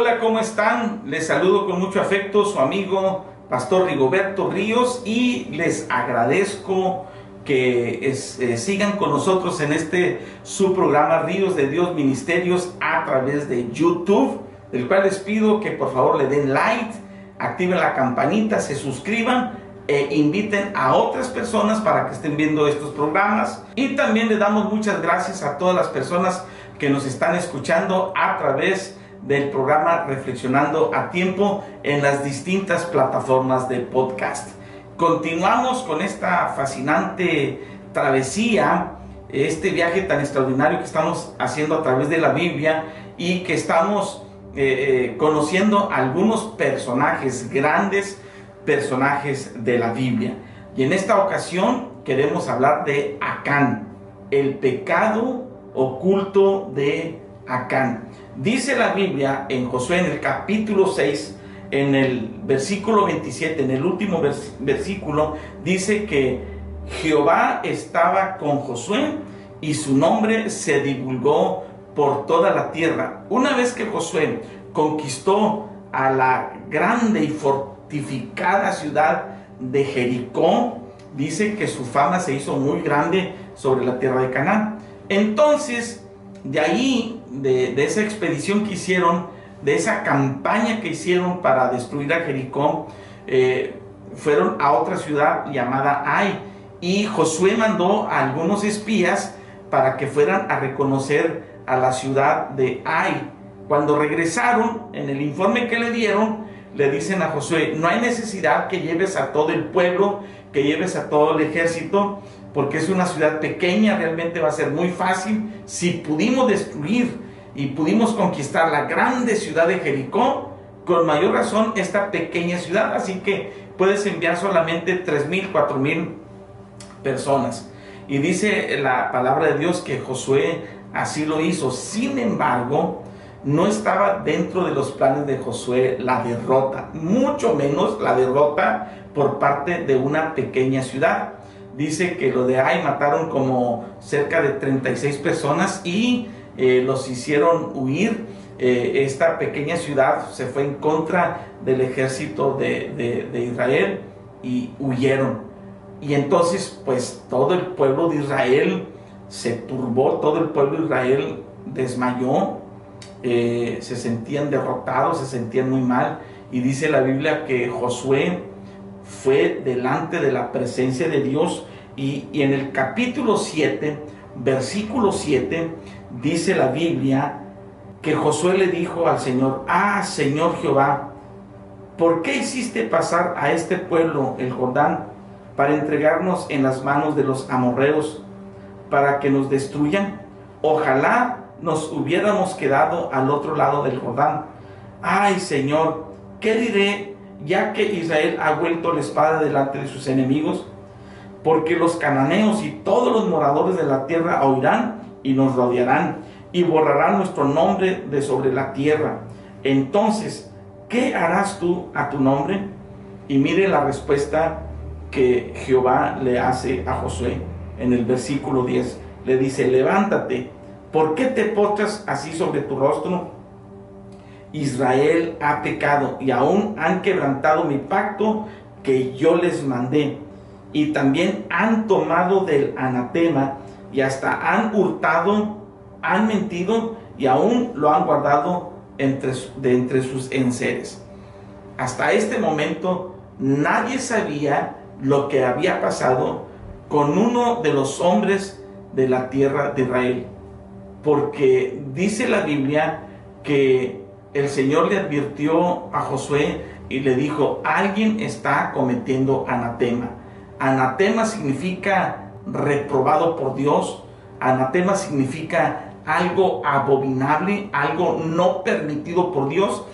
Hola, ¿cómo están? Les saludo con mucho afecto su amigo Pastor Rigoberto Ríos y les agradezco que eh, sigan con nosotros en este su programa Ríos de Dios Ministerios a través de YouTube, del cual les pido que por favor le den like, activen la campanita, se suscriban e inviten a otras personas para que estén viendo estos programas. Y también le damos muchas gracias a todas las personas que nos están escuchando a través del programa Reflexionando a Tiempo en las distintas plataformas de podcast. Continuamos con esta fascinante travesía, este viaje tan extraordinario que estamos haciendo a través de la Biblia y que estamos eh, eh, conociendo algunos personajes, grandes personajes de la Biblia. Y en esta ocasión queremos hablar de Acán, el pecado oculto de Acán. Dice la Biblia en Josué en el capítulo 6, en el versículo 27, en el último versículo, dice que Jehová estaba con Josué y su nombre se divulgó por toda la tierra. Una vez que Josué conquistó a la grande y fortificada ciudad de Jericó, dice que su fama se hizo muy grande sobre la tierra de Canaán. Entonces, de ahí, de, esa expedición que hicieron, de esa campaña que hicieron para destruir a Jericó, eh, fueron a otra ciudad llamada Ai. Y Josué mandó a algunos espías para que fueran a reconocer a la ciudad de Ai. Cuando regresaron, en el informe que le dieron, le dicen a Josué, no hay necesidad que lleves a todo el pueblo, que lleves a todo el ejército, porque es una ciudad pequeña, realmente va a ser muy fácil. Si pudimos destruir y pudimos conquistar la grande ciudad de Jericó, con mayor razón esta pequeña ciudad, así que puedes enviar solamente 3.000, 4.000 personas. Y dice la palabra de Dios que Josué así lo hizo. Sin embargo, no estaba dentro de los planes de Josué la derrota, mucho menos la derrota por parte de una pequeña ciudad dice que lo de Ai mataron como cerca de 36 personas y eh, los hicieron huir. Eh, esta pequeña ciudad se fue en contra del ejército de, de, Israel y huyeron. Y entonces pues todo el pueblo de Israel se turbó, todo el pueblo de Israel desmayó, eh, se sentían derrotados, se sentían muy mal. Y dice la Biblia que Josué fue delante de la presencia de Dios y, en el capítulo 7, versículo 7, dice la Biblia que Josué le dijo al Señor, ah Señor Jehová, ¿por qué hiciste pasar a este pueblo el Jordán para entregarnos en las manos de los amorreos para que nos destruyan? Ojalá nos hubiéramos quedado al otro lado del Jordán. Ay Señor, ¿qué diré ya que Israel ha vuelto la espada delante de sus enemigos? porque los cananeos y todos los moradores de la tierra oirán y nos rodearán y borrarán nuestro nombre de sobre la tierra. Entonces, ¿qué harás tú a tu nombre? Y mire la respuesta que Jehová le hace a Josué en el versículo 10. Le dice, levántate, ¿por qué te postras así sobre tu rostro? Israel ha pecado y aún han quebrantado mi pacto que yo les mandé y también han tomado del anatema y hasta han hurtado, han mentido y aún lo han guardado entre, de entre sus enseres. Hasta este momento nadie sabía lo que había pasado con uno de los hombres de la tierra de Israel. Porque dice la Biblia que el Señor le advirtió a Josué y le dijo, alguien está cometiendo anatema. Anatema significa reprobado por Dios. Anatema significa algo abominable, algo no permitido por Dios.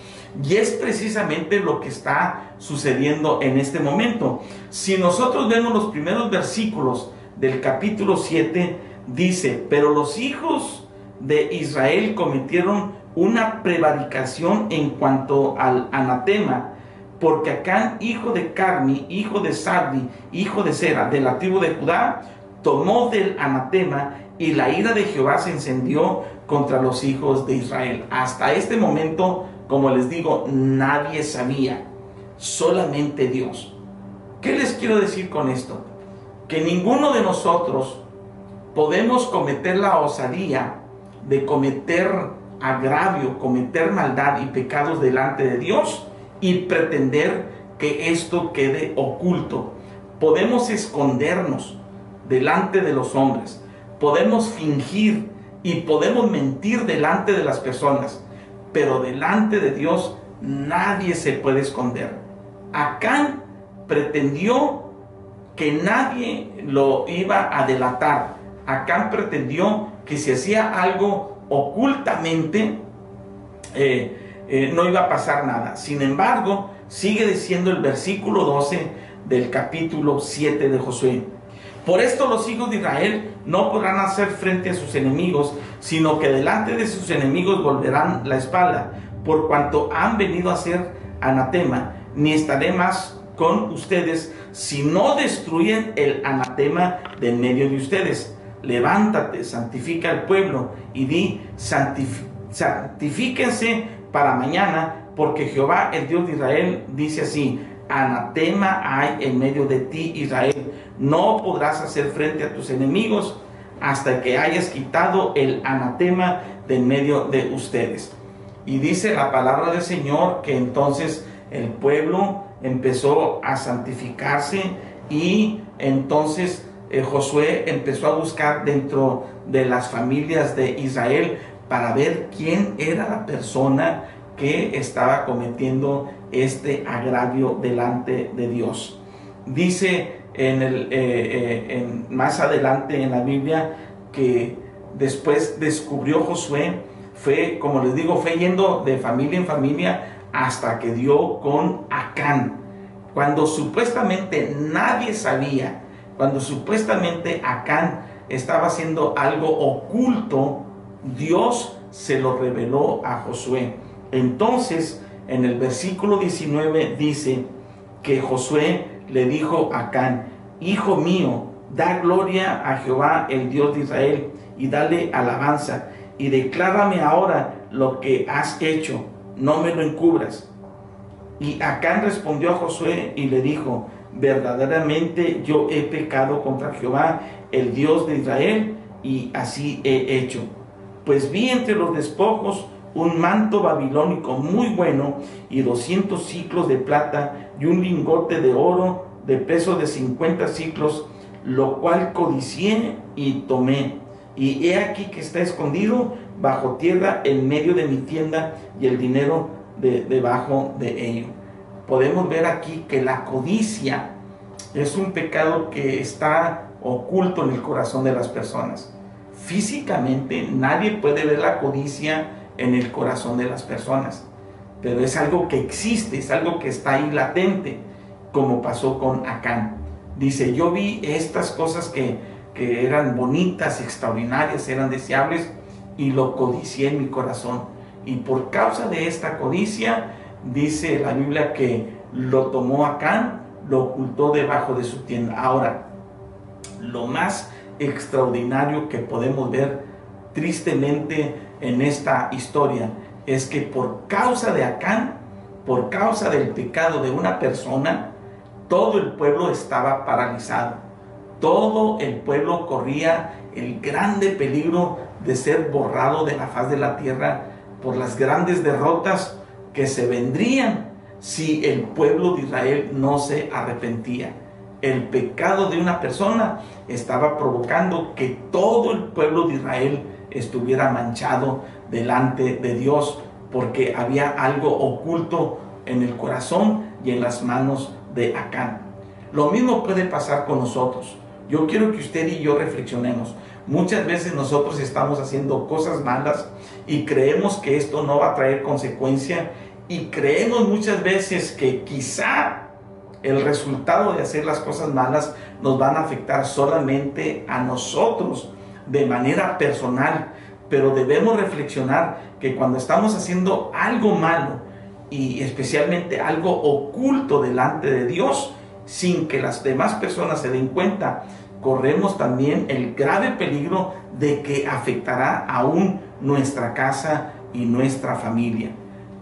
Y es precisamente lo que está sucediendo en este momento. Si nosotros vemos los primeros versículos del capítulo 7, dice, pero los hijos de Israel cometieron una prevaricación en cuanto al anatema, porque Acán, hijo de Carmi, hijo de Sabdi, hijo de Sera, de la tribu de Judá, tomó del anatema y la ira de Jehová se encendió contra los hijos de Israel. Hasta este momento, como les digo, nadie sabía, solamente Dios. ¿Qué les quiero decir con esto? Que ninguno de nosotros podemos cometer la osadía de cometer agravio, cometer maldad y pecados delante de Dios y pretender que esto quede oculto. Podemos escondernos delante de los hombres, podemos fingir y podemos mentir delante de las personas, pero delante de Dios nadie se puede esconder. Acán pretendió que nadie lo iba a delatar. Acán pretendió que si hacía algo ocultamente, eh, eh, no iba a pasar nada. Sin embargo, sigue diciendo el versículo 12 del capítulo 7 de Josué. Por esto los hijos de Israel no podrán hacer frente a sus enemigos, sino que delante de sus enemigos volverán la espalda, por cuanto han venido a ser anatema, ni estaré más con ustedes si no destruyen el anatema de en medio de ustedes. Levántate, santifica al pueblo y di, santifíquense para mañana, porque Jehová, el Dios de Israel, dice así, anatema hay en medio de ti, Israel. No podrás hacer frente a tus enemigos hasta que hayas quitado el anatema de en medio de ustedes. Y dice la palabra del Señor que entonces el pueblo empezó a santificarse y entonces eh, Josué empezó a buscar dentro de las familias de Israel para ver quién era la persona que estaba cometiendo este agravio delante de Dios. Dice en el, eh, eh, más adelante en la Biblia que después descubrió Josué, fue, como les digo, fue yendo de familia en familia hasta que dio con Acán. Cuando supuestamente nadie sabía, cuando supuestamente Acán estaba haciendo algo oculto, Dios se lo reveló a Josué. Entonces, en el versículo 19 dice que Josué le dijo a Acán, Hijo mío, da gloria a Jehová, el Dios de Israel, y dale alabanza, y declárame ahora lo que has hecho, no me lo encubras. Y Acán respondió a Josué y le dijo, verdaderamente yo he pecado contra Jehová, el Dios de Israel, y así he hecho. Pues vi entre los despojos un manto babilónico muy bueno y 200 ciclos de plata y un lingote de oro de peso de 50 ciclos, lo cual codicié y tomé. Y he aquí que está escondido bajo tierra en medio de mi tienda y el dinero de, debajo de ello. Podemos ver aquí que la codicia es un pecado que está oculto en el corazón de las personas. Físicamente nadie puede ver la codicia en el corazón de las personas. Pero es algo que existe, es algo que está ahí latente, como pasó con Acán. Dice, yo vi estas cosas que, que eran bonitas, extraordinarias, eran deseables, y lo codicié en mi corazón. Y por causa de esta codicia, dice la Biblia que lo tomó Acán, lo ocultó debajo de su tienda. Ahora, lo más extraordinario que podemos ver tristemente en esta historia es que por causa de Acán, por causa del pecado de una persona, todo el pueblo estaba paralizado. Todo el pueblo corría el grande peligro de ser borrado de la faz de la tierra por las grandes derrotas que se vendrían si el pueblo de Israel no se arrepentía. El pecado de una persona estaba provocando que todo el pueblo de Israel estuviera manchado delante de Dios, porque había algo oculto en el corazón y en las manos de Acán. Lo mismo puede pasar con nosotros. Yo quiero que usted y yo reflexionemos. Muchas veces nosotros estamos haciendo cosas malas y creemos que esto no va a traer consecuencia y creemos muchas veces que quizá el resultado de hacer las cosas malas nos van a afectar solamente a nosotros de manera personal, pero debemos reflexionar que cuando estamos haciendo algo malo y especialmente algo oculto delante de Dios, sin que las demás personas se den cuenta, corremos también el grave peligro de que afectará aún nuestra casa y nuestra familia.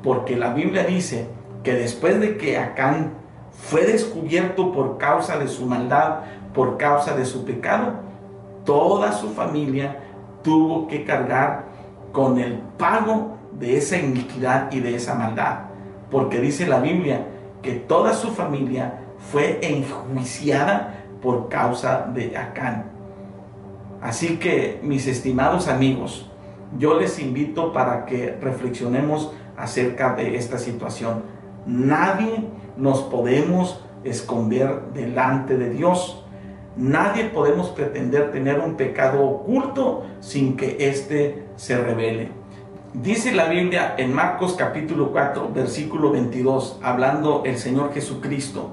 Porque la Biblia dice que después de que Acán fue descubierto por causa de su maldad, por causa de su pecado, toda su familia tuvo que cargar con el pago de esa iniquidad y de esa maldad. Porque dice la Biblia que toda su familia fue enjuiciada por causa de Acán. Así que, mis estimados amigos, yo les invito para que reflexionemos acerca de esta situación. Nadie nos podemos esconder delante de Dios. Nadie podemos pretender tener un pecado oculto sin que éste se revele. Dice la Biblia en Marcos capítulo 4, versículo 22, hablando el Señor Jesucristo,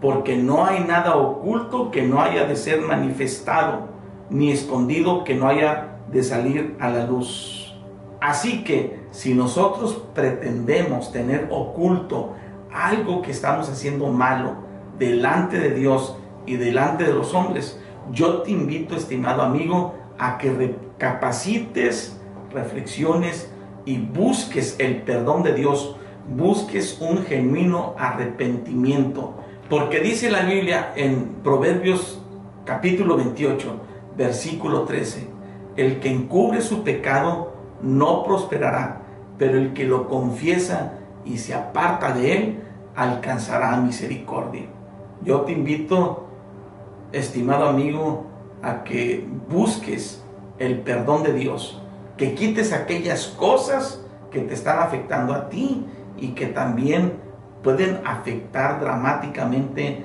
porque no hay nada oculto que no haya de ser manifestado, ni escondido que no haya de salir a la luz. Así que si nosotros pretendemos tener oculto algo que estamos haciendo malo delante de Dios y delante de los hombres, yo te invito, estimado amigo, a que recapacites, reflexiones y busques el perdón de Dios, busques un genuino arrepentimiento. Porque dice la Biblia en Proverbios capítulo 28, versículo 13, el que encubre su pecado no prosperará, pero el que lo confiesa y se aparta de él, alcanzará misericordia. Yo te invito, estimado amigo, a que busques el perdón de Dios, que quites aquellas cosas que te están afectando a ti y que también pueden afectar dramáticamente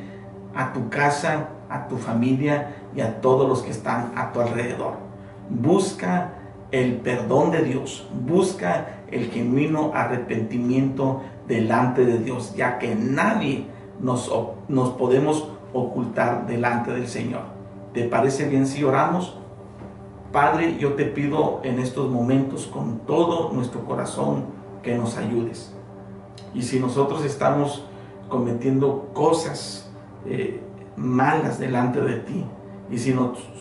a tu casa, a tu familia y a todos los que están a tu alrededor. Busca el perdón de Dios, busca el genuino arrepentimiento delante de Dios, ya que nadie nos, nos podemos ocultar delante del Señor. ¿Te parece bien si oramos? Padre, yo te pido en estos momentos con todo nuestro corazón que nos ayudes. Y si nosotros estamos cometiendo cosas eh, malas delante de ti, y si,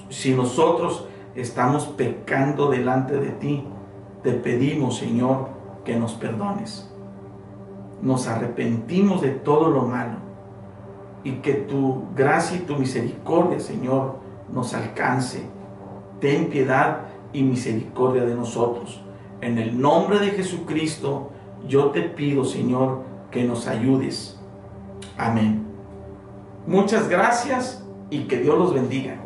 si nosotros estamos pecando delante de ti, te pedimos, Señor, que nos perdones. Nos arrepentimos de todo lo malo y que tu gracia y tu misericordia, Señor, nos alcance. Ten piedad y misericordia de nosotros. En el nombre de Jesucristo, yo te pido, Señor, que nos ayudes. Amén. Muchas gracias y que Dios los bendiga.